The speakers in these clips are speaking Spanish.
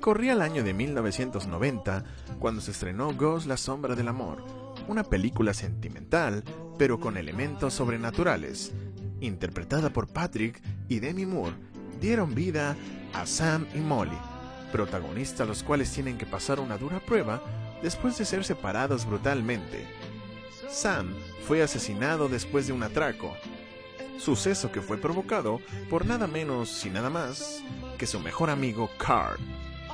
Corría el año de 1990 cuando se estrenó Ghost La Sombra del Amor, una película sentimental pero con elementos sobrenaturales. Interpretada por Patrick y Demi Moore, dieron vida a Sam y Molly, protagonistas los cuales tienen que pasar una dura prueba después de ser separados brutalmente. Sam fue asesinado después de un atraco, suceso que fue provocado por nada menos y nada más que su mejor amigo Carl.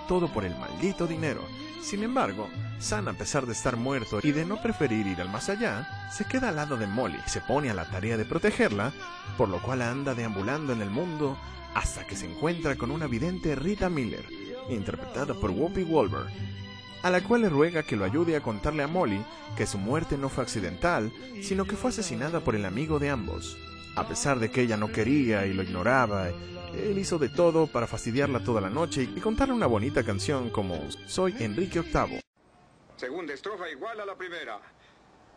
Todo por el maldito dinero. Sin embargo, Sam, a pesar de estar muerto y de no preferir ir al más allá, se queda al lado de Molly, se pone a la tarea de protegerla, por lo cual anda deambulando en el mundo hasta que se encuentra con una vidente Rita Miller, interpretada por Whoopi Wolver, a la cual le ruega que lo ayude a contarle a Molly que su muerte no fue accidental, sino que fue asesinada por el amigo de ambos. A pesar de que ella no quería y lo ignoraba, él hizo de todo para fastidiarla toda la noche y contarle una bonita canción como Soy Enrique VIII. Segunda estrofa igual a la primera.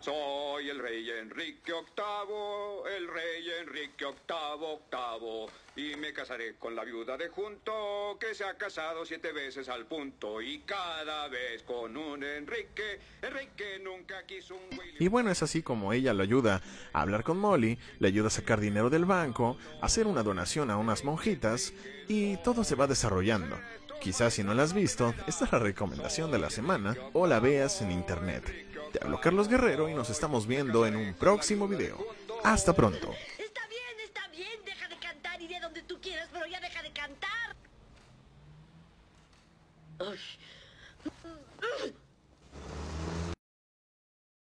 Soy el rey Enrique VIII, el rey Enrique VIII, octavo, y me casaré con la viuda de junto, que se ha casado siete veces al punto, y cada vez con un Enrique, Enrique nunca quiso un Willy. Y bueno, es así como ella lo ayuda a hablar con Molly, le ayuda a sacar dinero del banco, a hacer una donación a unas monjitas, y todo se va desarrollando. Quizás si no la has visto, esta es la recomendación de la semana, o la veas en internet. Te hablo Carlos Guerrero y nos estamos viendo en un próximo video. Hasta pronto. Está bien, está bien, deja de cantar, iré donde tú quieras, pero ya deja de cantar. Ay.